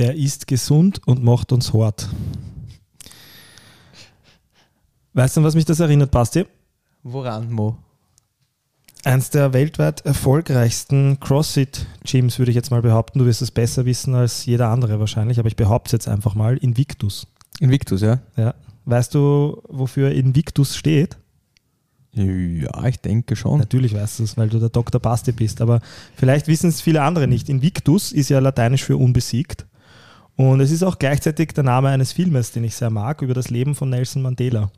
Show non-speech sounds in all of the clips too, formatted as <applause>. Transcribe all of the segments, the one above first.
Der ist gesund und macht uns hart. Weißt du, an was mich das erinnert, Basti? Woran, Mo? Eins der weltweit erfolgreichsten CrossFit-Gyms, würde ich jetzt mal behaupten. Du wirst es besser wissen als jeder andere wahrscheinlich, aber ich behaupte es jetzt einfach mal. Invictus. Invictus, ja? Ja. Weißt du, wofür Invictus steht? Ja, ich denke schon. Natürlich weißt du es, weil du der Dr. Basti bist, aber vielleicht wissen es viele andere nicht. Invictus ist ja lateinisch für unbesiegt. Und es ist auch gleichzeitig der Name eines Filmes, den ich sehr mag, über das Leben von Nelson Mandela,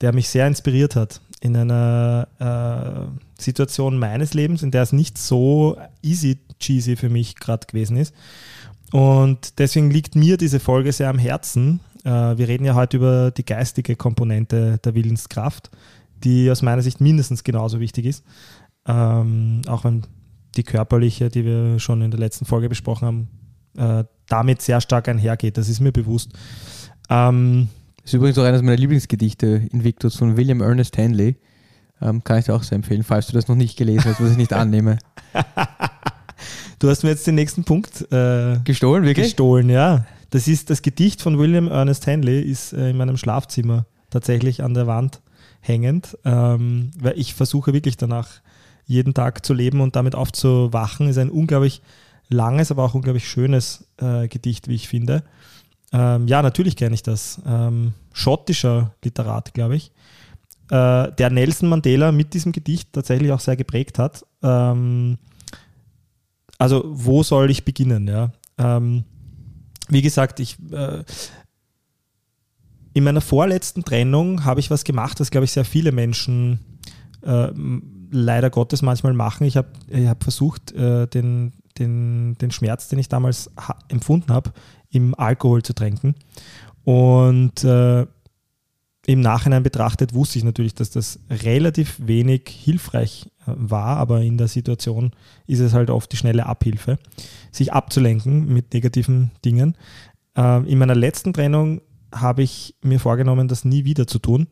der mich sehr inspiriert hat in einer äh, Situation meines Lebens, in der es nicht so easy cheesy für mich gerade gewesen ist. Und deswegen liegt mir diese Folge sehr am Herzen. Äh, wir reden ja heute über die geistige Komponente der Willenskraft, die aus meiner Sicht mindestens genauso wichtig ist. Ähm, auch wenn die körperliche, die wir schon in der letzten Folge besprochen haben, äh, damit sehr stark einhergeht. Das ist mir bewusst. Ähm, das ist übrigens auch eines meiner Lieblingsgedichte, Invictus von William Ernest Henley. Ähm, kann ich dir auch sehr empfehlen, falls du das noch nicht gelesen hast, was ich nicht annehme. <laughs> du hast mir jetzt den nächsten Punkt äh, gestohlen, wirklich? Gestohlen, ja. Das ist das Gedicht von William Ernest Henley, ist äh, in meinem Schlafzimmer tatsächlich an der Wand hängend, ähm, weil ich versuche wirklich danach jeden Tag zu leben und damit aufzuwachen. Ist ein unglaublich langes, aber auch unglaublich schönes äh, Gedicht, wie ich finde. Ähm, ja, natürlich kenne ich das. Ähm, schottischer Literat, glaube ich, äh, der Nelson Mandela mit diesem Gedicht tatsächlich auch sehr geprägt hat. Ähm, also, wo soll ich beginnen? Ja? Ähm, wie gesagt, ich. Äh, in meiner vorletzten Trennung habe ich was gemacht, das, glaube ich, sehr viele Menschen äh, leider Gottes manchmal machen. Ich habe ich hab versucht, äh, den, den, den Schmerz, den ich damals empfunden habe, im Alkohol zu tränken. Und äh, im Nachhinein betrachtet wusste ich natürlich, dass das relativ wenig hilfreich äh, war, aber in der Situation ist es halt oft die schnelle Abhilfe, sich abzulenken mit negativen Dingen. Äh, in meiner letzten Trennung habe ich mir vorgenommen, das nie wieder zu tun.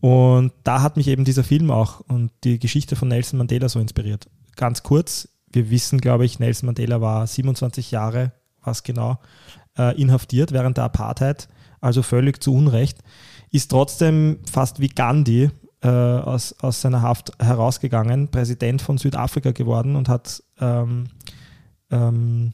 Und da hat mich eben dieser Film auch und die Geschichte von Nelson Mandela so inspiriert. Ganz kurz, wir wissen, glaube ich, Nelson Mandela war 27 Jahre, was genau, äh, inhaftiert während der Apartheid, also völlig zu Unrecht, ist trotzdem fast wie Gandhi äh, aus, aus seiner Haft herausgegangen, Präsident von Südafrika geworden und hat, ähm, ähm,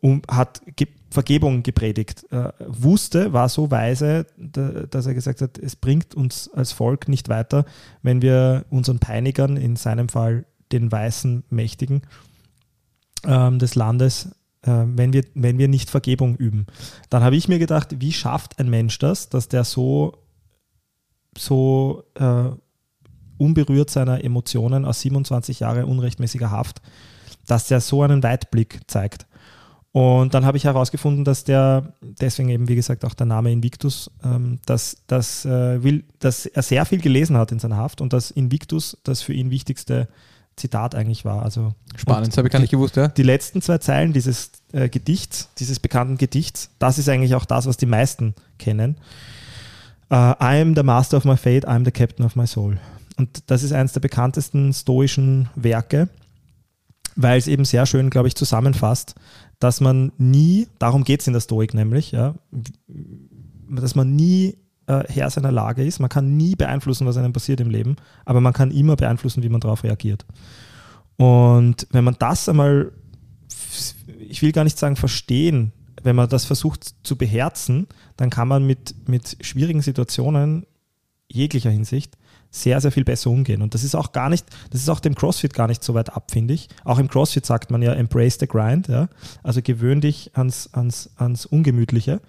um, hat ge Vergebung gepredigt. Äh, wusste, war so weise, da, dass er gesagt hat, es bringt uns als Volk nicht weiter, wenn wir unseren Peinigern, in seinem Fall den weißen Mächtigen ähm, des Landes, äh, wenn, wir, wenn wir nicht Vergebung üben. Dann habe ich mir gedacht, wie schafft ein Mensch das, dass der so, so äh, unberührt seiner Emotionen aus 27 Jahren unrechtmäßiger Haft, dass der so einen Weitblick zeigt. Und dann habe ich herausgefunden, dass der, deswegen eben wie gesagt auch der Name Invictus, ähm, dass, dass, äh, will, dass er sehr viel gelesen hat in seiner Haft und dass Invictus das für ihn wichtigste Zitat eigentlich war. Also Spannend, das habe ich gar nicht gewusst, ja. Die letzten zwei Zeilen dieses äh, Gedichts, dieses bekannten Gedichts, das ist eigentlich auch das, was die meisten kennen. Uh, I am the master of my fate, I am the captain of my soul. Und das ist eines der bekanntesten stoischen Werke, weil es eben sehr schön, glaube ich, zusammenfasst, dass man nie, darum geht es in der Stoik nämlich, ja, dass man nie äh, Herr seiner Lage ist. Man kann nie beeinflussen, was einem passiert im Leben, aber man kann immer beeinflussen, wie man darauf reagiert. Und wenn man das einmal, ich will gar nicht sagen verstehen, wenn man das versucht zu beherzen, dann kann man mit, mit schwierigen Situationen jeglicher Hinsicht sehr, sehr viel besser umgehen. Und das ist auch gar nicht, das ist auch dem CrossFit gar nicht so weit ab, finde ich. Auch im CrossFit sagt man ja, embrace the grind, ja. Also gewöhn dich ans, ans, ans Ungemütliche.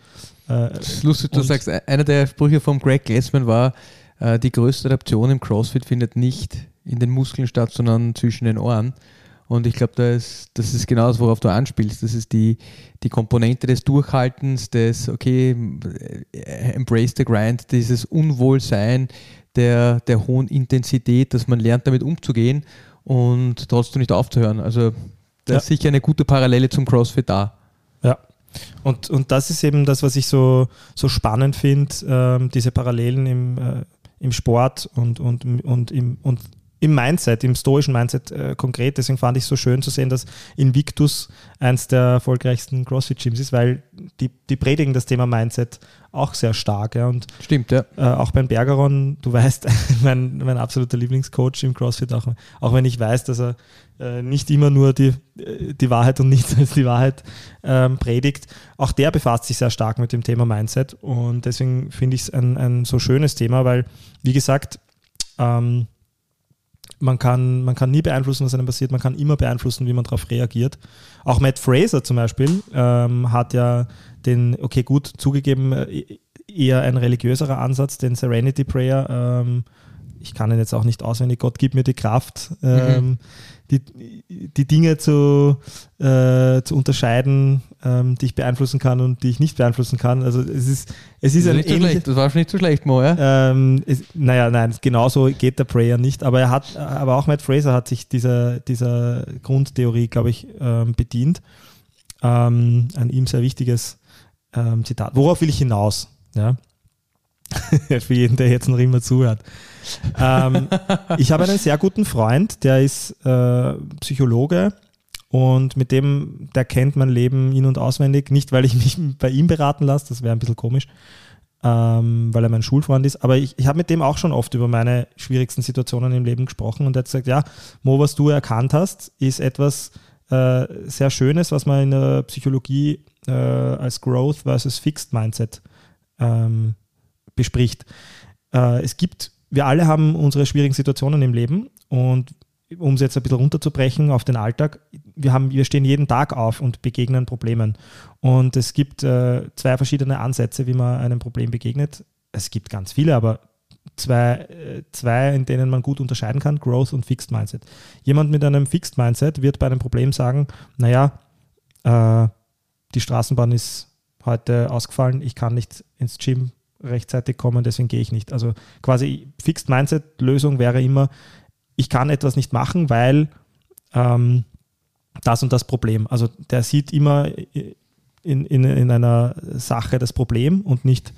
Äh, das ist lustig, du sagst, einer der Sprüche von Greg Glassman war, äh, die größte Adaption im CrossFit findet nicht in den Muskeln statt, sondern zwischen den Ohren. Und ich glaube, das, das ist genau das, worauf du anspielst. Das ist die, die Komponente des Durchhaltens, des, okay, äh, embrace the grind, dieses Unwohlsein der, der hohen Intensität, dass man lernt, damit umzugehen und trotzdem nicht aufzuhören. Also, da ja. ist sicher eine gute Parallele zum CrossFit da. Ja, und, und das ist eben das, was ich so, so spannend finde, ähm, diese Parallelen im, äh, im Sport und, und, und, im, und im Mindset, im stoischen Mindset äh, konkret. Deswegen fand ich es so schön zu sehen, dass Invictus eins der erfolgreichsten CrossFit-Gyms ist, weil die, die predigen das Thema Mindset auch sehr stark. Ja. Und Stimmt, ja. Äh, auch beim Bergeron, du weißt, <laughs> mein, mein absoluter Lieblingscoach im CrossFit, auch, auch wenn ich weiß, dass er äh, nicht immer nur die, äh, die Wahrheit und nichts <laughs> als die Wahrheit ähm, predigt. Auch der befasst sich sehr stark mit dem Thema Mindset und deswegen finde ich es ein, ein so schönes Thema, weil, wie gesagt, ähm, man kann, man kann nie beeinflussen, was einem passiert, man kann immer beeinflussen, wie man darauf reagiert. Auch Matt Fraser zum Beispiel ähm, hat ja den, okay, gut, zugegeben, äh, eher ein religiöserer Ansatz, den Serenity Prayer. Ähm, ich kann ihn jetzt auch nicht auswendig, Gott gib mir die Kraft. Ähm, mhm die, die Dinge zu, äh, zu unterscheiden, ähm, die ich beeinflussen kann und die ich nicht beeinflussen kann. Also es ist, es ist das ein ist ähnlich, Das war schon nicht so schlecht, Mo, ja? Ähm, es, naja, nein, genauso geht der Prayer nicht. Aber er hat, aber auch Matt Fraser hat sich dieser, dieser Grundtheorie, glaube ich, ähm, bedient. Ähm, ein ihm sehr wichtiges ähm, Zitat. Worauf will ich hinaus? Ja. <laughs> Für jeden, der jetzt noch immer zuhört. ähm, ich habe einen sehr guten Freund, der ist äh, Psychologe und mit dem, der kennt mein Leben in- und auswendig. Nicht, weil ich mich bei ihm beraten lasse, das wäre ein bisschen komisch, ähm, weil er mein Schulfreund ist. Aber ich, ich habe mit dem auch schon oft über meine schwierigsten Situationen im Leben gesprochen und er hat gesagt, ja, Mo, was du erkannt hast, ist etwas äh, sehr Schönes, was man in der Psychologie äh, als Growth versus Fixed Mindset ähm, bespricht. Äh, es gibt, wir alle haben unsere schwierigen Situationen im Leben und um es jetzt ein bisschen runterzubrechen auf den Alltag, wir, haben, wir stehen jeden Tag auf und begegnen Problemen. Und es gibt äh, zwei verschiedene Ansätze, wie man einem Problem begegnet. Es gibt ganz viele, aber zwei, äh, zwei, in denen man gut unterscheiden kann, Growth und Fixed Mindset. Jemand mit einem Fixed Mindset wird bei einem Problem sagen, naja, äh, die Straßenbahn ist heute ausgefallen, ich kann nicht ins Gym rechtzeitig kommen, deswegen gehe ich nicht. Also quasi Fixed Mindset Lösung wäre immer, ich kann etwas nicht machen, weil ähm, das und das Problem. Also der sieht immer in, in, in einer Sache das Problem und nicht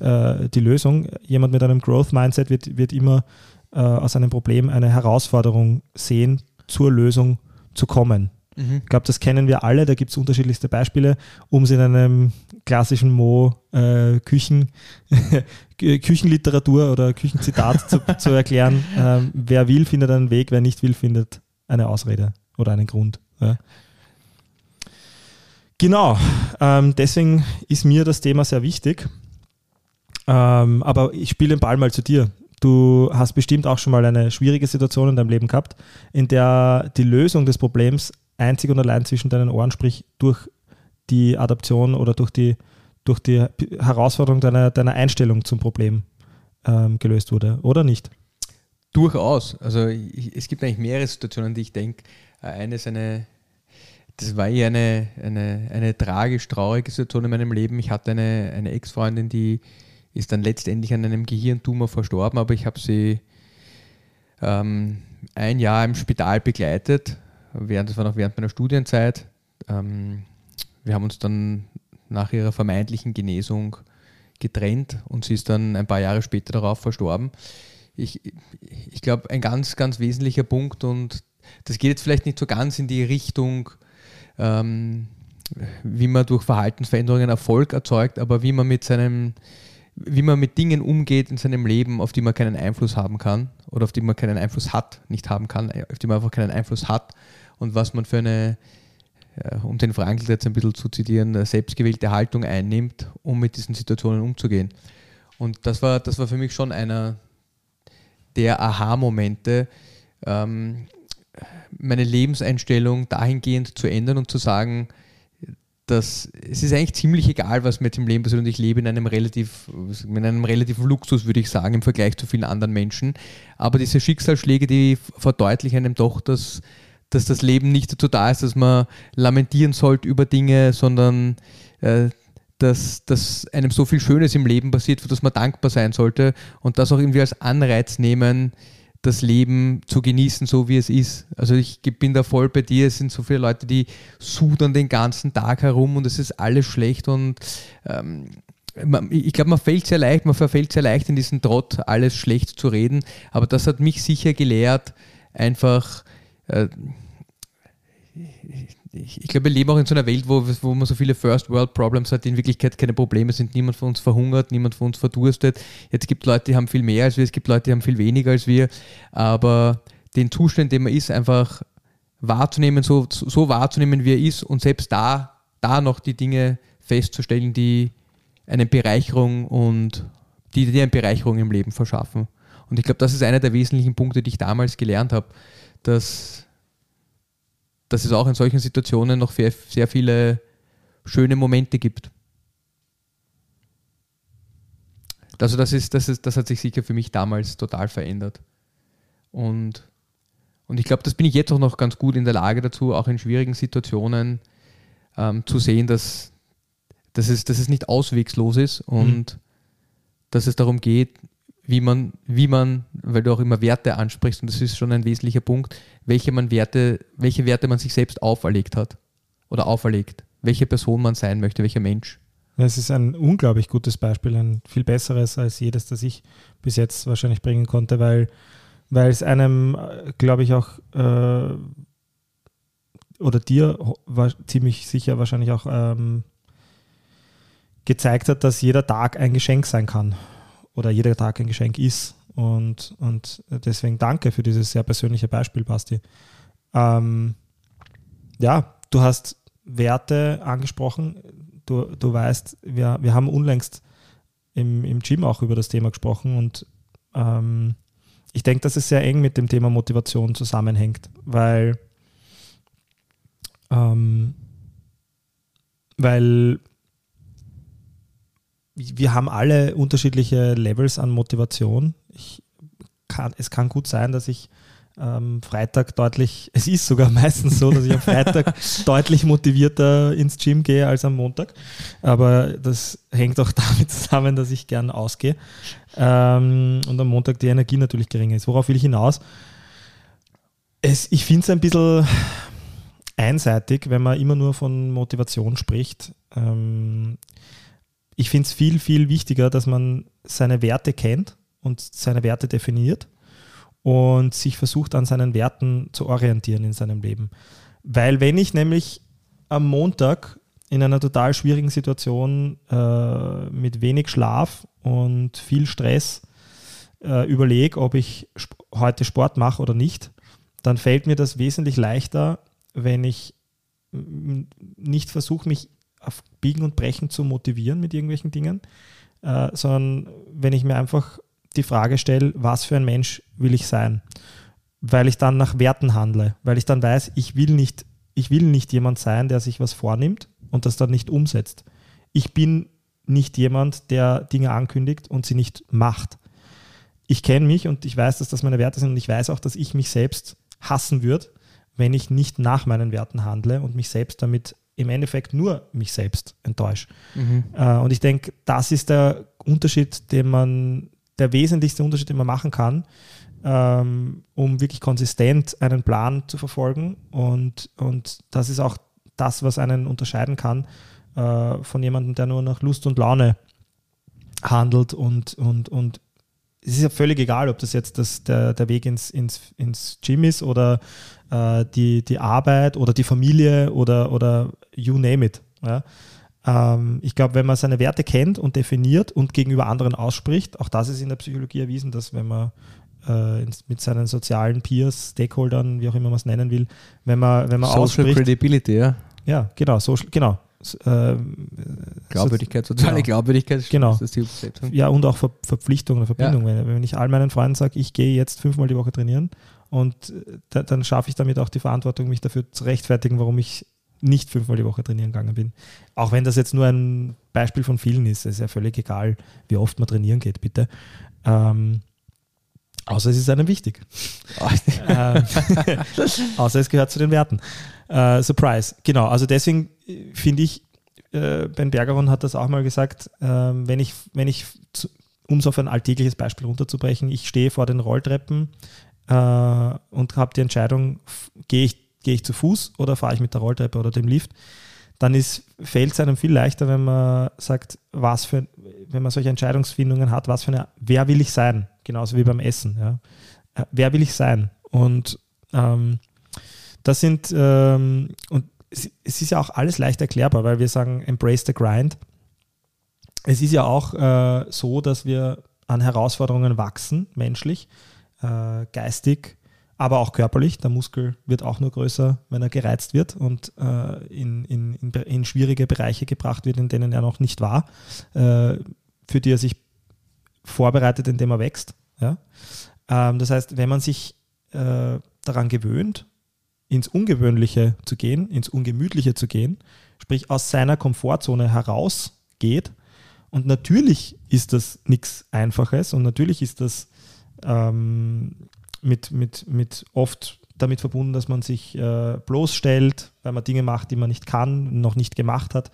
äh, die Lösung. Jemand mit einem Growth Mindset wird, wird immer äh, aus einem Problem eine Herausforderung sehen, zur Lösung zu kommen. Mhm. Ich glaube, das kennen wir alle, da gibt es unterschiedlichste Beispiele, um es in einem klassischen Mo äh, Küchenliteratur oder Küchenzitat zu, <laughs> zu, erklären. Ähm, wer will, findet einen Weg, wer nicht will, findet eine Ausrede oder einen Grund. Ja. Genau, ähm, deswegen ist mir das Thema sehr wichtig. Ähm, aber ich spiele den Ball mal zu dir. Du hast bestimmt auch schon mal eine schwierige Situation in deinem Leben gehabt, in der die Lösung des Problems einzig und allein zwischen deinen Ohren, sprich durch die Adaption oder durch die, durch die Herausforderung deiner, deiner Einstellung zum Problem ähm, gelöst wurde, oder nicht? Durchaus. Also ich, es gibt eigentlich mehrere Situationen, die ich denke. Äh, eine ist eine, das war eher eine, eine, eine tragisch traurige Situation in meinem Leben. Ich hatte eine, eine Ex-Freundin, die ist dann letztendlich an einem Gehirntumor verstorben, aber ich habe sie ähm, ein Jahr im Spital begleitet. Während, das war noch während meiner Studienzeit. Ähm, wir haben uns dann nach ihrer vermeintlichen Genesung getrennt und sie ist dann ein paar Jahre später darauf verstorben. Ich, ich glaube, ein ganz, ganz wesentlicher Punkt und das geht jetzt vielleicht nicht so ganz in die Richtung, ähm, wie man durch Verhaltensveränderungen Erfolg erzeugt, aber wie man mit seinem, wie man mit Dingen umgeht in seinem Leben, auf die man keinen Einfluss haben kann oder auf die man keinen Einfluss hat, nicht haben kann, auf die man einfach keinen Einfluss hat und was man für eine um den Frankl jetzt ein bisschen zu zitieren, eine selbstgewählte Haltung einnimmt, um mit diesen Situationen umzugehen. Und das war, das war für mich schon einer der Aha-Momente, ähm, meine Lebenseinstellung dahingehend zu ändern und zu sagen, dass es ist eigentlich ziemlich egal, was mir jetzt im Leben passiert und ich lebe in einem relativ, in einem relativen Luxus, würde ich sagen, im Vergleich zu vielen anderen Menschen. Aber diese Schicksalsschläge, die verdeutlichen einem doch, dass dass das Leben nicht dazu da ist, dass man lamentieren sollte über Dinge, sondern äh, dass, dass einem so viel Schönes im Leben passiert, für das man dankbar sein sollte und das auch irgendwie als Anreiz nehmen, das Leben zu genießen, so wie es ist. Also ich bin da voll bei dir. Es sind so viele Leute, die sudern den ganzen Tag herum und es ist alles schlecht und ähm, ich glaube, man fällt sehr leicht, man verfällt sehr leicht in diesen Trott, alles schlecht zu reden. Aber das hat mich sicher gelehrt, einfach. Äh, ich, ich, glaube, wir leben auch in so einer Welt, wo, wo man so viele First World Problems hat, die in Wirklichkeit keine Probleme sind. Niemand von uns verhungert, niemand von uns verdurstet. Jetzt gibt es Leute, die haben viel mehr als wir, es gibt Leute, die haben viel weniger als wir. Aber den Zustand, den man ist, einfach wahrzunehmen, so, so wahrzunehmen, wie er ist und selbst da, da noch die Dinge festzustellen, die eine Bereicherung und die dir eine Bereicherung im Leben verschaffen. Und ich glaube, das ist einer der wesentlichen Punkte, die ich damals gelernt habe, dass, dass es auch in solchen Situationen noch sehr, sehr viele schöne Momente gibt. Also das, ist, das, ist, das hat sich sicher für mich damals total verändert. Und, und ich glaube, das bin ich jetzt auch noch ganz gut in der Lage dazu, auch in schwierigen Situationen ähm, zu sehen, dass, dass es, dass es nicht auswegslos ist und mhm. dass es darum geht, wie man, wie man, weil du auch immer Werte ansprichst, und das ist schon ein wesentlicher Punkt, welche man Werte, welche Werte man sich selbst auferlegt hat oder auferlegt, welche Person man sein möchte, welcher Mensch. Es ist ein unglaublich gutes Beispiel, ein viel besseres als jedes, das ich bis jetzt wahrscheinlich bringen konnte, weil, weil es einem, glaube ich, auch äh, oder dir war ziemlich sicher wahrscheinlich auch ähm, gezeigt hat, dass jeder Tag ein Geschenk sein kann oder jeder Tag ein Geschenk ist. Und, und deswegen danke für dieses sehr persönliche Beispiel, Basti. Ähm, ja, du hast Werte angesprochen. Du, du weißt, wir, wir haben unlängst im, im Gym auch über das Thema gesprochen und ähm, ich denke, dass es sehr eng mit dem Thema Motivation zusammenhängt, weil, ähm, weil wir haben alle unterschiedliche Levels an Motivation. Ich kann, es kann gut sein, dass ich ähm, Freitag deutlich, <laughs> es ist sogar meistens so, dass ich am Freitag <laughs> deutlich motivierter ins Gym gehe als am Montag. Aber das hängt auch <laughs> damit zusammen, dass ich gern ausgehe ähm, und am Montag die Energie natürlich geringer ist. Worauf will ich hinaus? Es, ich finde es ein bisschen einseitig, wenn man immer nur von Motivation spricht. Ähm, ich finde es viel, viel wichtiger, dass man seine Werte kennt und seine Werte definiert und sich versucht, an seinen Werten zu orientieren in seinem Leben. Weil wenn ich nämlich am Montag in einer total schwierigen Situation äh, mit wenig Schlaf und viel Stress äh, überlege, ob ich sp heute Sport mache oder nicht, dann fällt mir das wesentlich leichter, wenn ich nicht versuche, mich auf Biegen und Brechen zu motivieren mit irgendwelchen Dingen, äh, sondern wenn ich mir einfach die Frage stelle, was für ein Mensch will ich sein? Weil ich dann nach Werten handle, weil ich dann weiß, ich will nicht, ich will nicht jemand sein, der sich was vornimmt und das dann nicht umsetzt. Ich bin nicht jemand, der Dinge ankündigt und sie nicht macht. Ich kenne mich und ich weiß, dass das meine Werte sind und ich weiß auch, dass ich mich selbst hassen würde, wenn ich nicht nach meinen Werten handle und mich selbst damit im Endeffekt nur mich selbst enttäusche. Mhm. Äh, und ich denke, das ist der Unterschied, den man, der wesentlichste Unterschied, den man machen kann, ähm, um wirklich konsistent einen Plan zu verfolgen. Und, und das ist auch das, was einen unterscheiden kann äh, von jemandem, der nur nach Lust und Laune handelt und, und, und es ist ja völlig egal, ob das jetzt das, der, der Weg ins, ins, ins Gym ist oder äh, die, die Arbeit oder die Familie oder, oder you name it. Ja? Ähm, ich glaube, wenn man seine Werte kennt und definiert und gegenüber anderen ausspricht, auch das ist in der Psychologie erwiesen, dass wenn man äh, mit seinen sozialen Peers, Stakeholdern, wie auch immer man es nennen will, wenn man, wenn man Social ausspricht. Credibility, ja. Ja, genau, social, genau. Äh, Glaubwürdigkeit, soziale genau. Glaubwürdigkeit. Genau. Ja, und auch Ver Verpflichtung oder Verbindung. Ja. Wenn, wenn ich all meinen Freunden sage, ich gehe jetzt fünfmal die Woche trainieren und da, dann schaffe ich damit auch die Verantwortung, mich dafür zu rechtfertigen, warum ich nicht fünfmal die Woche trainieren gegangen bin. Auch wenn das jetzt nur ein Beispiel von vielen ist, ist ja völlig egal, wie oft man trainieren geht, bitte. Ähm, außer es ist einem wichtig. <laughs> ähm, <laughs> außer es gehört zu den Werten. Äh, Surprise. Genau, also deswegen äh, finde ich, äh, Ben Bergeron hat das auch mal gesagt, äh, wenn ich, wenn ich um es auf ein alltägliches Beispiel runterzubrechen, ich stehe vor den Rolltreppen äh, und habe die Entscheidung, gehe ich, geh ich zu Fuß oder fahre ich mit der Rolltreppe oder dem Lift, dann fällt es einem viel leichter, wenn man sagt, was für, wenn man solche Entscheidungsfindungen hat, was für eine, wer will ich sein? Genauso wie beim Essen. Ja. Äh, wer will ich sein? Und ähm, das sind, ähm, und es, ist ja auch alles leicht erklärbar, weil wir sagen, embrace the grind. Es ist ja auch äh, so, dass wir an Herausforderungen wachsen, menschlich, äh, geistig, aber auch körperlich. Der Muskel wird auch nur größer, wenn er gereizt wird und äh, in, in, in, in, schwierige Bereiche gebracht wird, in denen er noch nicht war, äh, für die er sich vorbereitet, indem er wächst. Ja? Ähm, das heißt, wenn man sich äh, daran gewöhnt, ins Ungewöhnliche zu gehen, ins Ungemütliche zu gehen, sprich aus seiner Komfortzone herausgeht, und natürlich ist das nichts Einfaches und natürlich ist das ähm, mit, mit, mit oft damit verbunden, dass man sich äh, bloßstellt, weil man Dinge macht, die man nicht kann, noch nicht gemacht hat.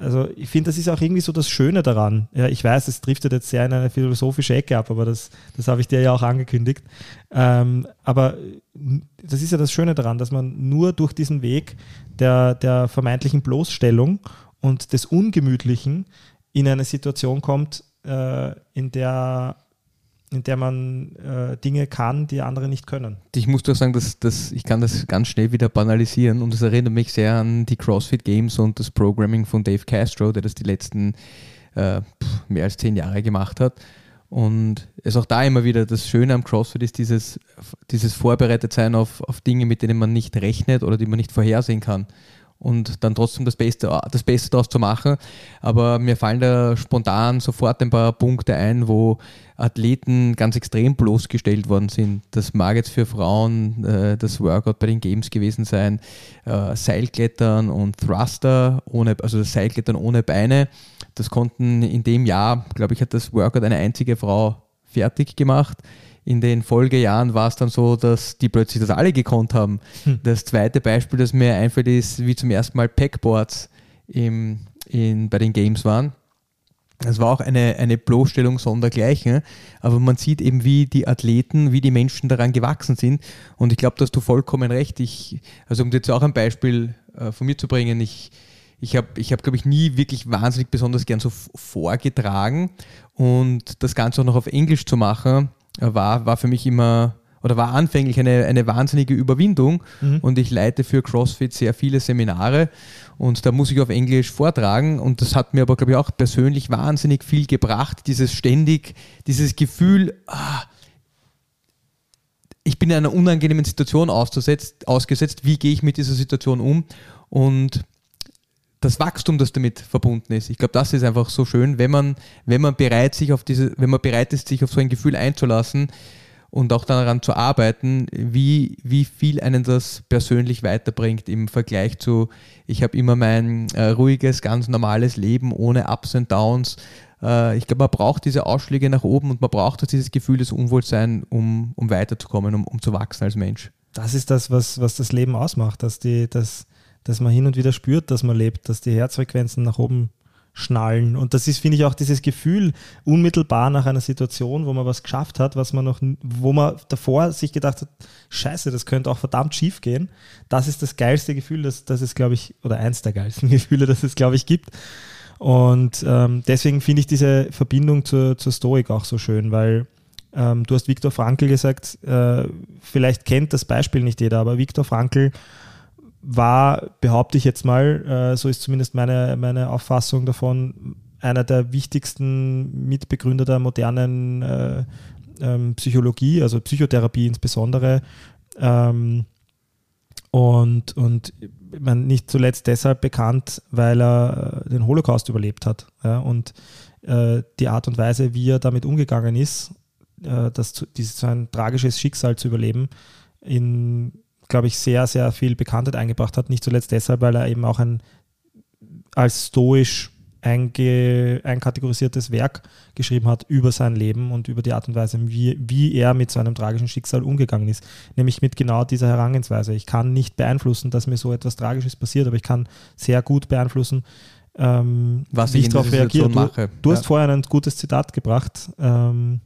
Also ich finde, das ist auch irgendwie so das Schöne daran. Ja, ich weiß, es driftet jetzt sehr in eine philosophische Ecke ab, aber das, das habe ich dir ja auch angekündigt. Ähm, aber das ist ja das Schöne daran, dass man nur durch diesen Weg der, der vermeintlichen Bloßstellung und des Ungemütlichen in eine Situation kommt, äh, in der in der man äh, Dinge kann, die andere nicht können. Ich muss doch sagen, dass, dass ich kann das ganz schnell wieder banalisieren und es erinnert mich sehr an die CrossFit Games und das Programming von Dave Castro, der das die letzten äh, mehr als zehn Jahre gemacht hat. Und es ist auch da immer wieder das Schöne am CrossFit ist dieses, dieses Vorbereitetsein auf, auf Dinge, mit denen man nicht rechnet oder die man nicht vorhersehen kann und dann trotzdem das Beste, das Beste daraus zu machen. Aber mir fallen da spontan sofort ein paar Punkte ein, wo Athleten ganz extrem bloßgestellt worden sind. Das mag jetzt für Frauen äh, das Workout bei den Games gewesen sein, äh, Seilklettern und Thruster, ohne, also das Seilklettern ohne Beine. Das konnten in dem Jahr, glaube ich, hat das Workout eine einzige Frau fertig gemacht in den Folgejahren war es dann so, dass die plötzlich das alle gekonnt haben. Hm. Das zweite Beispiel, das mir einfällt, ist, wie zum ersten Mal Packboards im, in, bei den Games waren. Das war auch eine, eine Bloßstellung sondergleichen, aber man sieht eben, wie die Athleten, wie die Menschen daran gewachsen sind. Und ich glaube, dass du vollkommen recht. Ich, also um jetzt auch ein Beispiel äh, von mir zu bringen, ich, ich habe, ich hab, glaube ich, nie wirklich wahnsinnig besonders gern so vorgetragen und das Ganze auch noch auf Englisch zu machen, war, war für mich immer oder war anfänglich eine, eine wahnsinnige Überwindung. Mhm. und ich leite für CrossFit sehr viele Seminare und da muss ich auf Englisch vortragen. Und das hat mir aber, glaube ich, auch persönlich wahnsinnig viel gebracht, dieses ständig, dieses Gefühl, ah, ich bin in einer unangenehmen Situation ausgesetzt, wie gehe ich mit dieser Situation um? Und das Wachstum, das damit verbunden ist. Ich glaube, das ist einfach so schön, wenn man, wenn man bereit sich auf diese, wenn man bereit ist, sich auf so ein Gefühl einzulassen und auch daran zu arbeiten, wie, wie viel einen das persönlich weiterbringt im Vergleich zu, ich habe immer mein äh, ruhiges, ganz normales Leben ohne Ups und Downs. Äh, ich glaube, man braucht diese Ausschläge nach oben und man braucht auch dieses Gefühl des Unwohlseins, um, um weiterzukommen, um, um zu wachsen als Mensch. Das ist das, was, was das Leben ausmacht, dass die, dass dass man hin und wieder spürt, dass man lebt, dass die Herzfrequenzen nach oben schnallen. Und das ist, finde ich, auch dieses Gefühl unmittelbar nach einer Situation, wo man was geschafft hat, was man noch, wo man davor sich gedacht hat, scheiße, das könnte auch verdammt schief gehen. Das ist das geilste Gefühl, das, das es, glaube ich, oder eins der geilsten <laughs> Gefühle, das es, glaube ich, gibt. Und ähm, deswegen finde ich diese Verbindung zur, zur Stoik auch so schön, weil ähm, du hast Viktor Frankl gesagt, äh, vielleicht kennt das Beispiel nicht jeder, aber Viktor Frankl war, behaupte ich jetzt mal, äh, so ist zumindest meine, meine Auffassung davon, einer der wichtigsten Mitbegründer der modernen äh, ähm, Psychologie, also Psychotherapie insbesondere. Ähm, und, und nicht zuletzt deshalb bekannt, weil er äh, den Holocaust überlebt hat. Und die Art und Weise, wie er damit umgegangen ist, äh, das, dieses, so ein tragisches Schicksal zu überleben, in glaube ich, sehr, sehr viel Bekanntheit eingebracht hat. Nicht zuletzt deshalb, weil er eben auch ein als stoisch einge, einkategorisiertes Werk geschrieben hat über sein Leben und über die Art und Weise, wie, wie er mit so einem tragischen Schicksal umgegangen ist. Nämlich mit genau dieser Herangehensweise. Ich kann nicht beeinflussen, dass mir so etwas Tragisches passiert, aber ich kann sehr gut beeinflussen, ähm, Was wie ich darauf reagiere. Du, du ja. hast vorher ein gutes Zitat gebracht ähm,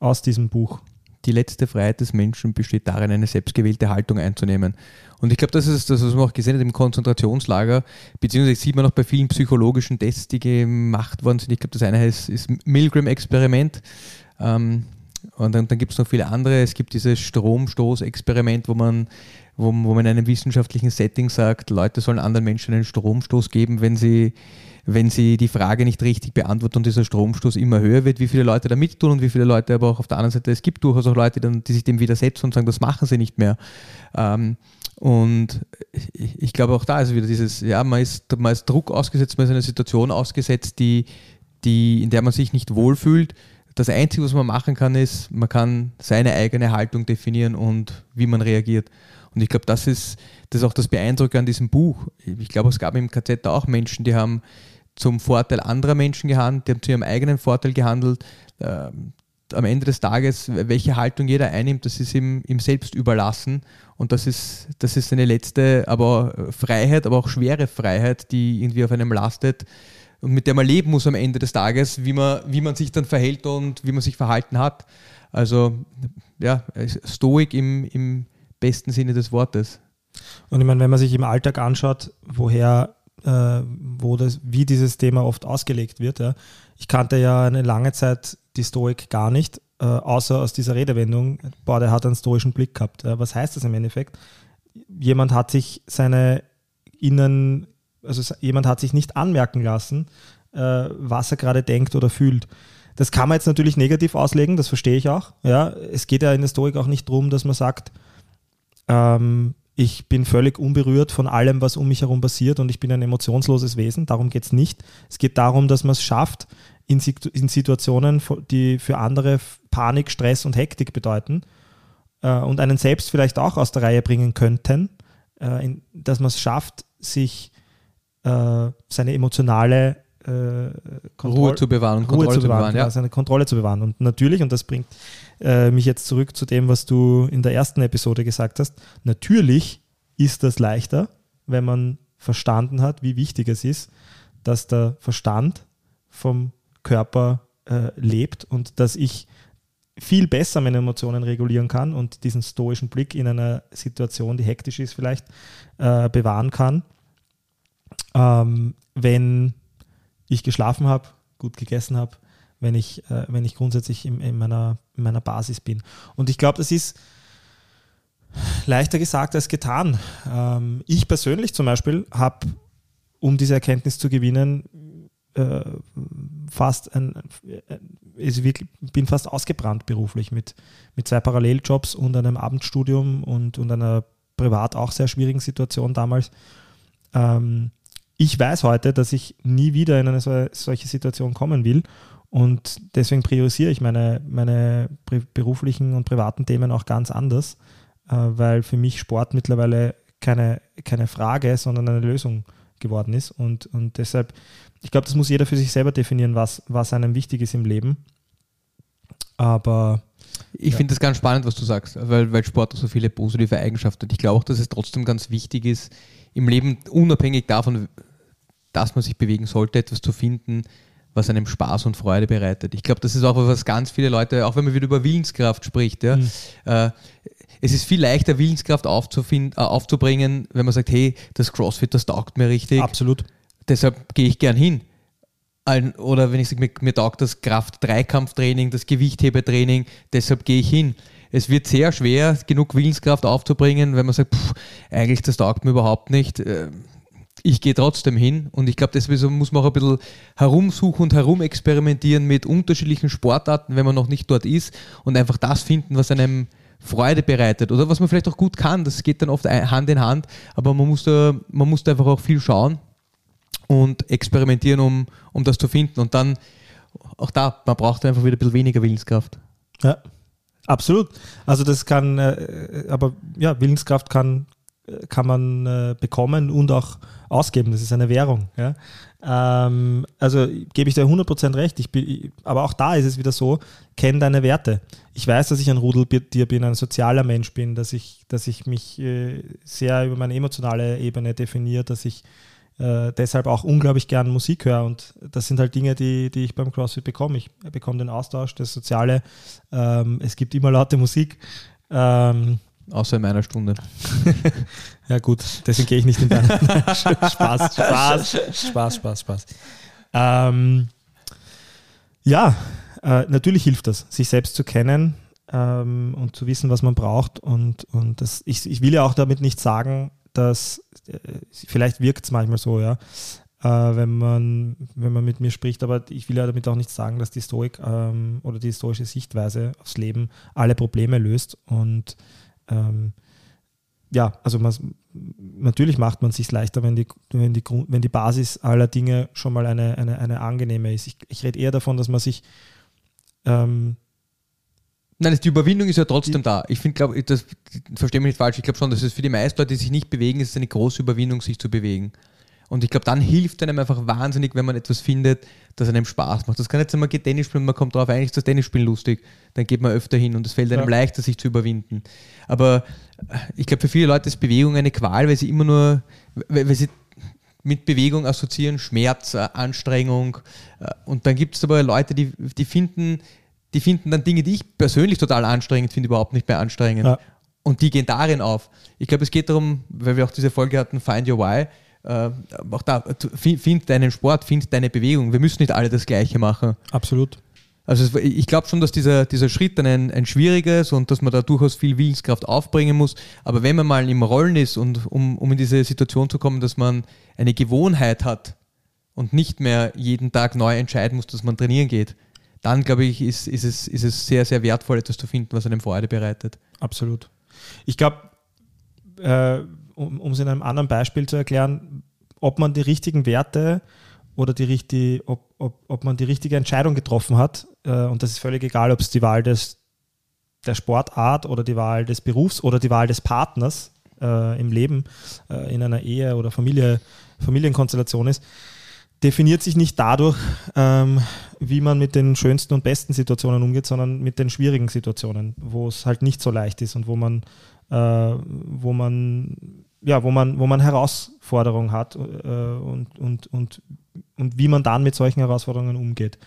aus diesem Buch die letzte Freiheit des Menschen besteht darin, eine selbstgewählte Haltung einzunehmen. Und ich glaube, das ist das, was man auch gesehen hat im Konzentrationslager, beziehungsweise sieht man auch bei vielen psychologischen Tests, die gemacht worden sind. Ich glaube, das eine heißt, ist Milgram-Experiment. Ähm, und dann, dann gibt es noch viele andere. Es gibt dieses Stromstoß-Experiment, wo man, wo, wo man in einem wissenschaftlichen Setting sagt, Leute sollen anderen Menschen einen Stromstoß geben, wenn sie, wenn sie die Frage nicht richtig beantworten und dieser Stromstoß immer höher wird, wie viele Leute da mittun und wie viele Leute aber auch auf der anderen Seite, es gibt durchaus auch Leute, die, sich dem widersetzen und sagen, das machen sie nicht mehr. Ähm, und ich, ich, glaube auch da ist wieder dieses, ja, man ist, man ist Druck ausgesetzt, man ist in einer Situation ausgesetzt, die, die, in der man sich nicht wohlfühlt das Einzige, was man machen kann, ist, man kann seine eigene Haltung definieren und wie man reagiert. Und ich glaube, das ist, das ist auch das Beeindruckende an diesem Buch. Ich glaube, es gab im KZ auch Menschen, die haben zum Vorteil anderer Menschen gehandelt, die haben zu ihrem eigenen Vorteil gehandelt. Ähm, am Ende des Tages, welche Haltung jeder einnimmt, das ist ihm, ihm selbst überlassen. Und das ist, das ist eine letzte, aber Freiheit, aber auch schwere Freiheit, die irgendwie auf einem lastet, und mit der man leben muss am Ende des Tages, wie man, wie man sich dann verhält und wie man sich verhalten hat. Also ja, Stoik im, im besten Sinne des Wortes. Und ich meine, wenn man sich im Alltag anschaut, woher, äh, wo das, wie dieses Thema oft ausgelegt wird, ja. ich kannte ja eine lange Zeit die Stoik gar nicht, äh, außer aus dieser Redewendung, boah, der hat einen stoischen Blick gehabt. Ja. Was heißt das im Endeffekt? Jemand hat sich seine innen also jemand hat sich nicht anmerken lassen, äh, was er gerade denkt oder fühlt. Das kann man jetzt natürlich negativ auslegen, das verstehe ich auch. Ja, es geht ja in der Stoik auch nicht darum, dass man sagt, ähm, ich bin völlig unberührt von allem, was um mich herum passiert und ich bin ein emotionsloses Wesen. Darum geht es nicht. Es geht darum, dass man es schafft, in, in, Situationen, die für andere Panik, Stress und Hektik bedeuten äh, und einen selbst vielleicht auch aus der Reihe bringen könnten, äh, in, dass man es schafft, sich äh, seine emotionale äh, Ruhe zu bewahren und Ruhe Kontrolle zu bewahren, zu bewahren ja. seine Kontrolle zu bewahren. Und natürlich, und das bringt äh, mich jetzt zurück zu dem, was du in der ersten Episode gesagt hast, natürlich ist das leichter, wenn man verstanden hat, wie wichtig es ist, dass der Verstand vom Körper äh, lebt und dass ich viel besser meine Emotionen regulieren kann und diesen stoischen Blick in einer Situation, die hektisch ist, vielleicht äh, bewahren kann. Ähm, wenn ich geschlafen habe, gut gegessen habe, wenn ich, äh, wenn ich grundsätzlich in, in, meiner, in meiner Basis bin. Und ich glaube, das ist leichter gesagt als getan. Ähm, ich persönlich zum Beispiel habe, um diese Erkenntnis zu gewinnen, äh, fast ein, ist wirklich, bin fast ausgebrannt beruflich mit, mit zwei Paralleljobs und einem Abendstudium und, und einer privat auch sehr schwierigen Situation damals. Ähm, ich weiß heute, dass ich nie wieder in eine solche Situation kommen will. Und deswegen priorisiere ich meine, meine beruflichen und privaten Themen auch ganz anders, äh, weil für mich Sport mittlerweile keine, keine Frage, sondern eine Lösung geworden ist. Und, und deshalb, ich glaube, das muss jeder für sich selber definieren, was, was einem wichtig ist im Leben. Aber ich ja. finde das ganz spannend, was du sagst, weil, weil Sport so viele positive Eigenschaften hat. Ich glaube auch, dass es trotzdem ganz wichtig ist, im Leben unabhängig davon, dass man sich bewegen sollte, etwas zu finden, was einem Spaß und Freude bereitet. Ich glaube, das ist auch was ganz viele Leute, auch wenn man wieder über Willenskraft spricht, ja, mhm. äh, es ist viel leichter, Willenskraft äh, aufzubringen, wenn man sagt, hey, das CrossFit, das taugt mir richtig. Absolut. Deshalb gehe ich gern hin. Oder wenn ich sage, mir, mir taugt das Kraft-Dreikampftraining, das Gewichthebetraining, deshalb gehe ich hin. Es wird sehr schwer, genug Willenskraft aufzubringen, wenn man sagt, pff, eigentlich das taugt mir überhaupt nicht. Äh, ich gehe trotzdem hin und ich glaube, deswegen muss man auch ein bisschen herumsuchen und herumexperimentieren mit unterschiedlichen Sportarten, wenn man noch nicht dort ist und einfach das finden, was einem Freude bereitet oder was man vielleicht auch gut kann. Das geht dann oft Hand in Hand, aber man muss da, man muss da einfach auch viel schauen und experimentieren, um, um das zu finden. Und dann, auch da, man braucht einfach wieder ein bisschen weniger Willenskraft. Ja, absolut. Also das kann, äh, aber ja, Willenskraft kann, kann man äh, bekommen und auch ausgeben. Das ist eine Währung. Ja? Ähm, also gebe ich dir 100% recht. Ich bin, aber auch da ist es wieder so, kenn deine Werte. Ich weiß, dass ich ein Rudeltier bin, ein sozialer Mensch bin, dass ich, dass ich mich äh, sehr über meine emotionale Ebene definiere, dass ich äh, deshalb auch unglaublich gern Musik höre. Und das sind halt Dinge, die, die ich beim CrossFit bekomme. Ich bekomme den Austausch, das Soziale. Ähm, es gibt immer laute Musik. Ähm, Außer in meiner Stunde. <laughs> ja, gut, deswegen gehe ich nicht in deine. <laughs> Spaß, Spaß, Spaß, Spaß, Spaß. Ähm, ja, äh, natürlich hilft das, sich selbst zu kennen ähm, und zu wissen, was man braucht. Und, und das, ich, ich will ja auch damit nicht sagen, dass äh, vielleicht wirkt es manchmal so, ja, äh, wenn, man, wenn man mit mir spricht, aber ich will ja damit auch nicht sagen, dass die Stoik ähm, oder die historische Sichtweise aufs Leben alle Probleme löst. Und ähm, ja, also man, natürlich macht man es sich leichter, wenn die, wenn, die, wenn die Basis aller Dinge schon mal eine, eine, eine angenehme ist. Ich, ich rede eher davon, dass man sich ähm, Nein, die Überwindung ist ja trotzdem da. Ich finde, glaube das verstehe mich nicht falsch. Ich glaube schon, dass es für die meisten Leute, die sich nicht bewegen, ist eine große Überwindung, sich zu bewegen. Und ich glaube, dann hilft einem einfach wahnsinnig, wenn man etwas findet, das einem Spaß macht. Das kann jetzt einmal Tennis spielen, man kommt drauf, eigentlich ist das Tennisspielen lustig. Dann geht man öfter hin und es fällt einem ja. leichter, sich zu überwinden. Aber äh, ich glaube, für viele Leute ist Bewegung eine Qual, weil sie immer nur, weil, sie mit Bewegung assoziieren, Schmerz, äh, Anstrengung. Äh, und dann gibt es aber Leute, die, die finden die finden dann Dinge, die ich persönlich total anstrengend finde, überhaupt nicht mehr anstrengend. Ja. Und die gehen darin auf. Ich glaube, es geht darum, weil wir auch diese Folge hatten, Find Your Why. Äh, auch da, find deinen Sport, find deine Bewegung. Wir müssen nicht alle das Gleiche machen. Absolut. Also ich glaube schon, dass dieser, dieser Schritt dann ein, ein schwieriger ist und dass man da durchaus viel Willenskraft aufbringen muss. Aber wenn man mal im Rollen ist und um, um in diese Situation zu kommen, dass man eine Gewohnheit hat und nicht mehr jeden Tag neu entscheiden muss, dass man trainieren geht, dann glaube ich, ist, ist, es, ist es sehr, sehr wertvoll, etwas zu finden, was einem Freude bereitet. Absolut. Ich glaube, äh, um es in einem anderen Beispiel zu erklären, ob man die richtigen Werte oder die richtige, ob, ob, ob man die richtige Entscheidung getroffen hat, äh, und das ist völlig egal, ob es die Wahl des, der Sportart oder die Wahl des Berufs oder die Wahl des Partners äh, im Leben, äh, in einer Ehe oder Familie, Familienkonstellation ist, definiert sich nicht dadurch, ähm, wie man mit den schönsten und besten Situationen umgeht, sondern mit den schwierigen Situationen, wo es halt nicht so leicht ist und wo man, äh, wo man, ja, wo man, wo man Herausforderungen hat äh, und, und, und, und wie man dann mit solchen Herausforderungen umgeht.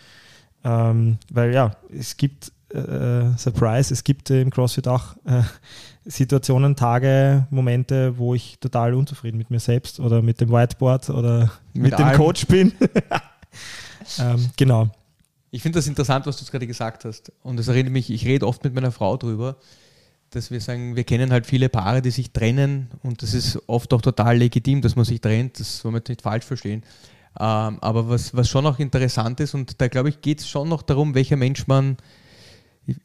Ähm, weil ja, es gibt äh, Surprise, es gibt im CrossFit auch äh, Situationen, Tage, Momente, wo ich total unzufrieden mit mir selbst oder mit dem Whiteboard oder mit, mit dem allem. Coach bin. <laughs> ähm, genau. Ich finde das interessant, was du gerade gesagt hast. Und es erinnert mich, ich rede oft mit meiner Frau drüber, dass wir sagen, wir kennen halt viele Paare, die sich trennen und das ist oft auch total legitim, dass man sich trennt. Das soll man jetzt nicht falsch verstehen. Ähm, aber was, was schon auch interessant ist, und da glaube ich, geht es schon noch darum, welcher Mensch man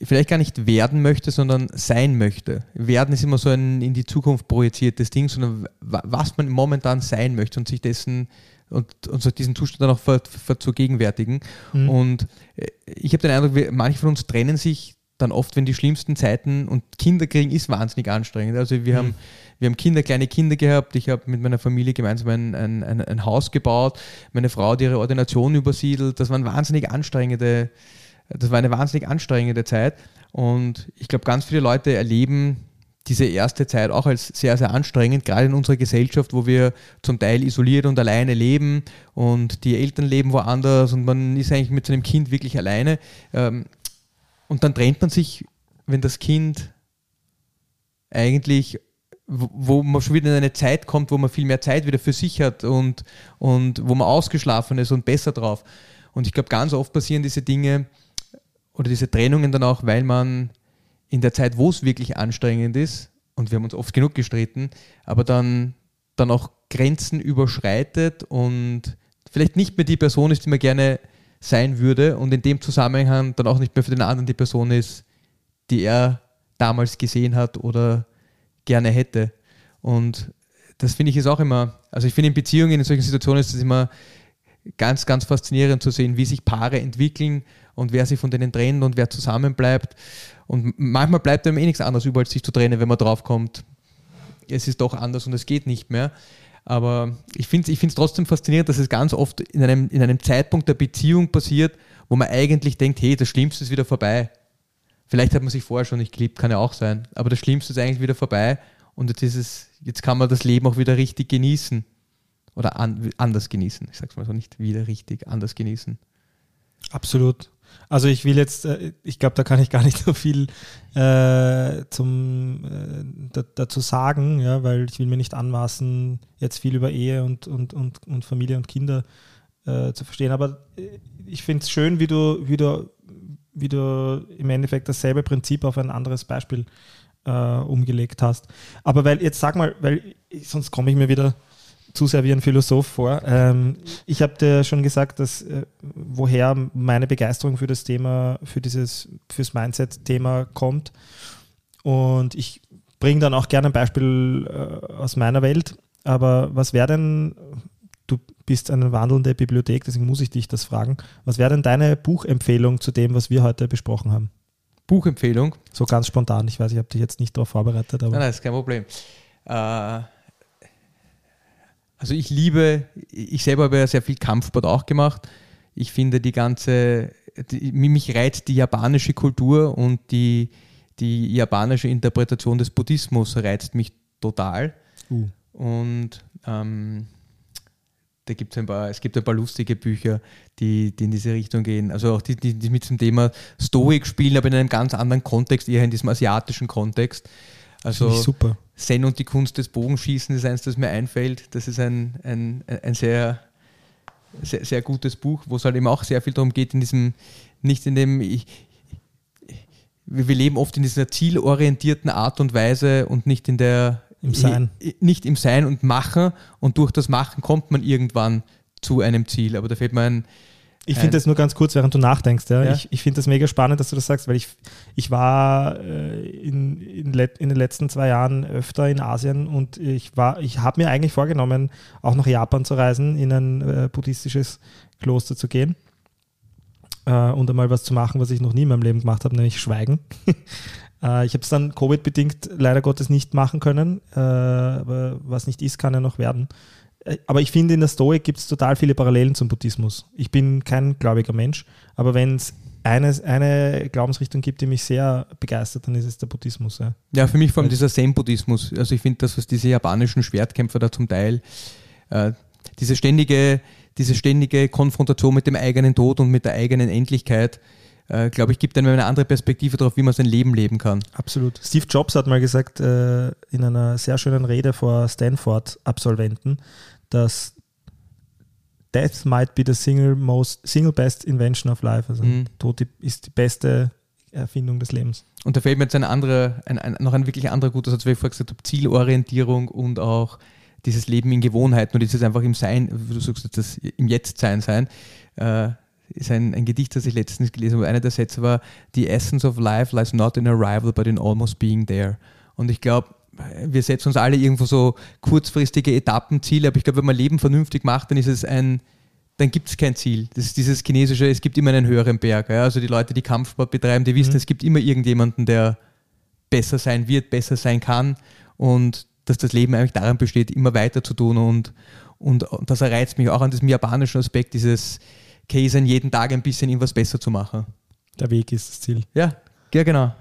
vielleicht gar nicht werden möchte, sondern sein möchte. Werden ist immer so ein in die Zukunft projiziertes Ding, sondern was man momentan sein möchte und sich dessen und, und so diesen Zustand dann auch ver, ver, zu gegenwärtigen. Mhm. Und äh, ich habe den Eindruck, wir, manche von uns trennen sich dann oft, wenn die schlimmsten Zeiten und Kinder kriegen, ist wahnsinnig anstrengend. Also wir mhm. haben wir haben Kinder, kleine Kinder gehabt. Ich habe mit meiner Familie gemeinsam ein, ein, ein, ein Haus gebaut. Meine Frau hat ihre Ordination übersiedelt. Das waren wahnsinnig anstrengende das war eine wahnsinnig anstrengende Zeit und ich glaube, ganz viele Leute erleben diese erste Zeit auch als sehr, sehr anstrengend, gerade in unserer Gesellschaft, wo wir zum Teil isoliert und alleine leben und die Eltern leben woanders und man ist eigentlich mit seinem Kind wirklich alleine. Ähm, und dann trennt man sich, wenn das Kind eigentlich, wo man schon wieder in eine Zeit kommt, wo man viel mehr Zeit wieder für sich hat und, und wo man ausgeschlafen ist und besser drauf. Und ich glaube, ganz oft passieren diese Dinge, oder diese Trennungen dann auch, weil man in der Zeit, wo es wirklich anstrengend ist, und wir haben uns oft genug gestritten, aber dann, dann auch Grenzen überschreitet und vielleicht nicht mehr die Person ist, die man gerne sein würde und in dem Zusammenhang dann auch nicht mehr für den anderen die Person ist, die er damals gesehen hat oder gerne hätte. Und das finde ich ist auch immer, also ich finde in Beziehungen, in solchen Situationen ist es immer ganz, ganz faszinierend zu sehen, wie sich Paare entwickeln und wer sich von denen trennt und wer zusammenbleibt. Und manchmal bleibt einem eh nichts anderes über, als sich zu trennen, wenn man draufkommt, es ist doch anders und es geht nicht mehr. Aber ich finde es ich trotzdem faszinierend, dass es ganz oft in einem, in einem Zeitpunkt der Beziehung passiert, wo man eigentlich denkt, hey, das Schlimmste ist wieder vorbei. Vielleicht hat man sich vorher schon nicht geliebt, kann ja auch sein. Aber das Schlimmste ist eigentlich wieder vorbei und jetzt, ist es, jetzt kann man das Leben auch wieder richtig genießen. oder an, anders genießen. Ich sage es mal so nicht wieder richtig, anders genießen. Absolut. Also ich will jetzt, äh, ich glaube, da kann ich gar nicht <laughs> so viel äh, zum, äh, dazu sagen, ja, weil ich will mir nicht anmaßen, jetzt viel über Ehe und, und, und, und Familie und Kinder äh, zu verstehen. Aber äh, ich finde es schön, wie du, wie, du, wie du im Endeffekt dasselbe Prinzip auf ein anderes Beispiel äh, umgelegt hast. Aber weil, jetzt sag mal, weil sonst komme ich mir wieder zu sehr wie ein Philosoph vor. Ähm, ich habe dir schon gesagt, dass äh, woher meine Begeisterung für das Thema, für dieses, fürs Mindset-Thema kommt. Und ich bringe dann auch gerne ein Beispiel äh, aus meiner Welt. Aber was wäre denn, du bist eine wandelnde Bibliothek, deswegen muss ich dich das fragen. Was wäre denn deine Buchempfehlung zu dem, was wir heute besprochen haben? Buchempfehlung? So ganz spontan. Ich weiß, ich habe dich jetzt nicht darauf vorbereitet. Aber nein, nein, ist kein Problem. Äh, also ich liebe, ich selber habe ja sehr viel Kampfsport auch gemacht. Ich finde die ganze, die, mich reizt die japanische Kultur und die, die japanische Interpretation des Buddhismus reizt mich total. Uh. Und ähm, da gibt's ein paar, es gibt ein paar lustige Bücher, die, die in diese Richtung gehen. Also auch die, die, die mit dem Thema Stoik spielen, aber in einem ganz anderen Kontext, eher in diesem asiatischen Kontext. Also super. Zen und die Kunst des Bogenschießen ist eins, das mir einfällt. Das ist ein, ein, ein sehr, sehr, sehr gutes Buch, wo es halt eben auch sehr viel darum geht, in diesem, nicht in dem, ich, wir leben oft in dieser zielorientierten Art und Weise und nicht in der im Sein. Nicht im Sein und Machen und durch das Machen kommt man irgendwann zu einem Ziel. Aber da fällt mir ein, ich finde das nur ganz kurz, während du nachdenkst. Ja? ja? Ich, ich finde das mega spannend, dass du das sagst, weil ich, ich war äh, in, in, in, den letzten zwei Jahren öfter in Asien und ich, ich habe mir eigentlich vorgenommen, auch nach Japan zu reisen, in ein äh, buddhistisches Kloster zu gehen äh, und einmal was zu machen, was ich noch nie in meinem Leben gemacht habe, nämlich schweigen. <laughs> Äh, ich habe es dann Covid-bedingt leider Gottes nicht machen können, äh, aber was nicht ist, kann ja noch werden. Aber ich finde, in der Stoik gibt es total viele Parallelen zum Buddhismus. Ich bin kein gläubiger Mensch, aber wenn es eine, eine Glaubensrichtung gibt, die mich sehr begeistert, dann ist es der Buddhismus. Ja, ja für mich vor allem dieser Zen-Buddhismus. Also ich finde das, was diese japanischen Schwertkämpfer da zum Teil, äh, diese, ständige, diese ständige Konfrontation mit dem eigenen Tod und mit der eigenen Endlichkeit, äh, glaube ich, gibt einem eine andere Perspektive darauf, wie man sein Leben leben kann. Absolut. Steve Jobs hat mal gesagt, äh, in einer sehr schönen Rede vor Stanford-Absolventen, dass Death might be the single most single best invention of life. Also mhm. Tod ist die beste Erfindung des Lebens. Und da fällt mir jetzt ein anderer, ein, ein, noch ein wirklich anderer guter Satz, wie ich vorher gesagt habe, Zielorientierung und auch dieses Leben in Gewohnheiten und dieses einfach im Sein, du sagst das im Jetzt-Sein sein, äh, ist ein, ein Gedicht, das ich letztens gelesen habe. Einer der Sätze war, The essence of life lies not in arrival, but in almost being there. Und ich glaube, wir setzen uns alle irgendwo so kurzfristige Etappenziele, aber ich glaube, wenn man Leben vernünftig macht, dann ist es ein, dann gibt es kein Ziel. Das ist dieses chinesische, es gibt immer einen höheren Berg. Ja? Also die Leute, die Kampfsport betreiben, die wissen, mhm. es gibt immer irgendjemanden, der besser sein wird, besser sein kann und dass das Leben eigentlich daran besteht, immer weiter zu tun und, und, das reizt mich auch an diesem japanischen Aspekt, dieses Käse jeden Tag ein bisschen irgendwas besser zu machen. Der Weg ist das Ziel. Ja, ja genau.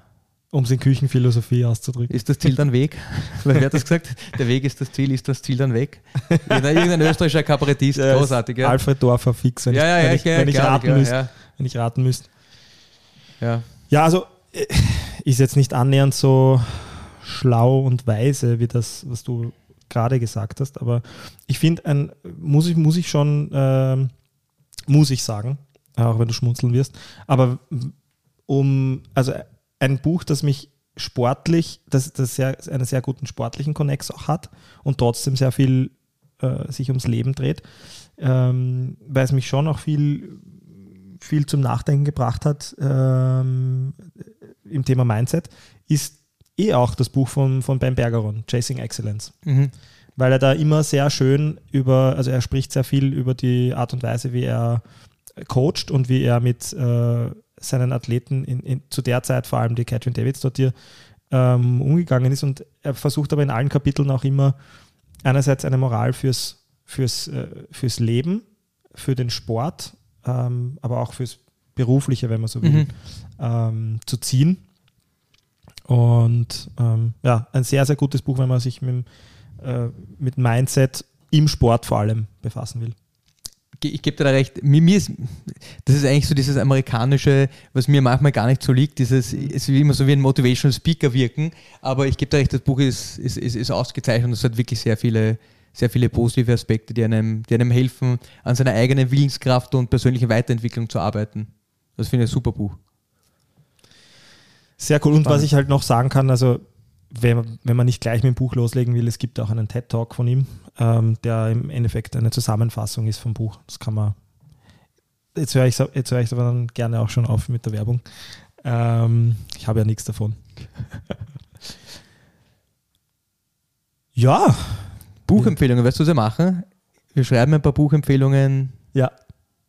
Um es in Küchenphilosophie auszudrücken. Ist das Ziel dann Weg? <laughs> Wer hat das gesagt? Der Weg ist das Ziel, ist das Ziel dann weg? Irgendein österreichischer Kabarettist, ja, großartig. Ja. Alfred Dorfer fix, wenn, ja, ja, ich, wenn, raten wenn ich raten müsste. Ja. ja, also äh, ist jetzt nicht annähernd so schlau und weise, wie das, was du gerade gesagt hast, aber ich finde, muss ich, muss ich schon, äh, muss ich sagen, auch wenn du schmunzeln wirst, aber um, also ein Buch, das mich sportlich, das, das sehr, einen sehr guten sportlichen Connex auch hat und trotzdem sehr viel äh, sich ums Leben dreht, ähm, weil es mich schon auch viel, viel zum Nachdenken gebracht hat ähm, im Thema Mindset, ist eh auch das Buch von, von Ben Bergeron, Chasing Excellence. Mhm. Weil er da immer sehr schön über, also er spricht sehr viel über die Art und Weise, wie er coacht und wie er mit äh, seinen Athleten in, in, zu der Zeit, vor allem die Catherine Davids dort hier, ähm, umgegangen ist. Und er versucht aber in allen Kapiteln auch immer einerseits eine Moral fürs, fürs, äh, fürs Leben, für den Sport, ähm, aber auch fürs Berufliche, wenn man so will, mhm. ähm, zu ziehen. Und ähm, ja, ein sehr, sehr gutes Buch, wenn man sich mit, äh, mit Mindset im Sport vor allem befassen will ich gebe dir da recht, mir, mir, ist, das ist eigentlich so dieses amerikanische, was mir manchmal gar nicht so liegt, dieses, es will immer so wie ein Motivational Speaker wirken, aber ich gebe dir recht, das Buch ist, ist, ist, ist ausgezeichnet und es hat wirklich sehr viele, sehr viele positive Aspekte, die einem, die einem helfen, an seiner eigenen Willenskraft und persönlichen Weiterentwicklung zu arbeiten. Das finde ich ein super Buch. Sehr cool. Und was ich halt noch sagen kann, also wenn, wenn man nicht gleich mit dem Buch loslegen will, es gibt auch einen TED-Talk von ihm, ähm, der im Endeffekt eine Zusammenfassung ist vom Buch. Das kann man. Jetzt höre ich jetzt höre ich aber dann gerne auch schon auf mit der Werbung. Ähm, ich habe ja nichts davon. <laughs> ja. Buchempfehlungen, weißt du, wir machen? Wir schreiben ein paar Buchempfehlungen. Ja,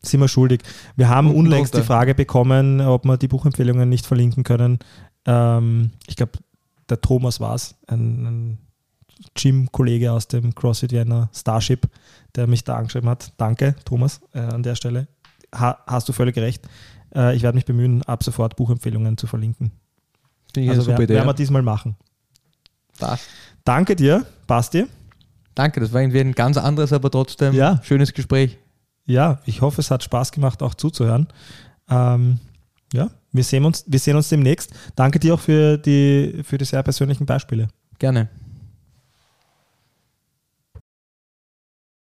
sind wir schuldig. Wir haben unlängst die Frage bekommen, ob wir die Buchempfehlungen nicht verlinken können. Ähm, ich glaube, der Thomas war es, ein, ein Gym-Kollege aus dem CrossFit Vienna Starship, der mich da angeschrieben hat. Danke, Thomas, äh, an der Stelle. Ha, hast du völlig recht. Äh, ich werde mich bemühen, ab sofort Buchempfehlungen zu verlinken. Finde also wer, werden wir diesmal machen. Das. Danke dir, Basti. Danke, das war irgendwie ein ganz anderes, aber trotzdem ja. schönes Gespräch. Ja, ich hoffe, es hat Spaß gemacht, auch zuzuhören. Ähm, ja, wir sehen uns, wir sehen uns demnächst. Danke dir auch für die, für die sehr persönlichen Beispiele. Gerne.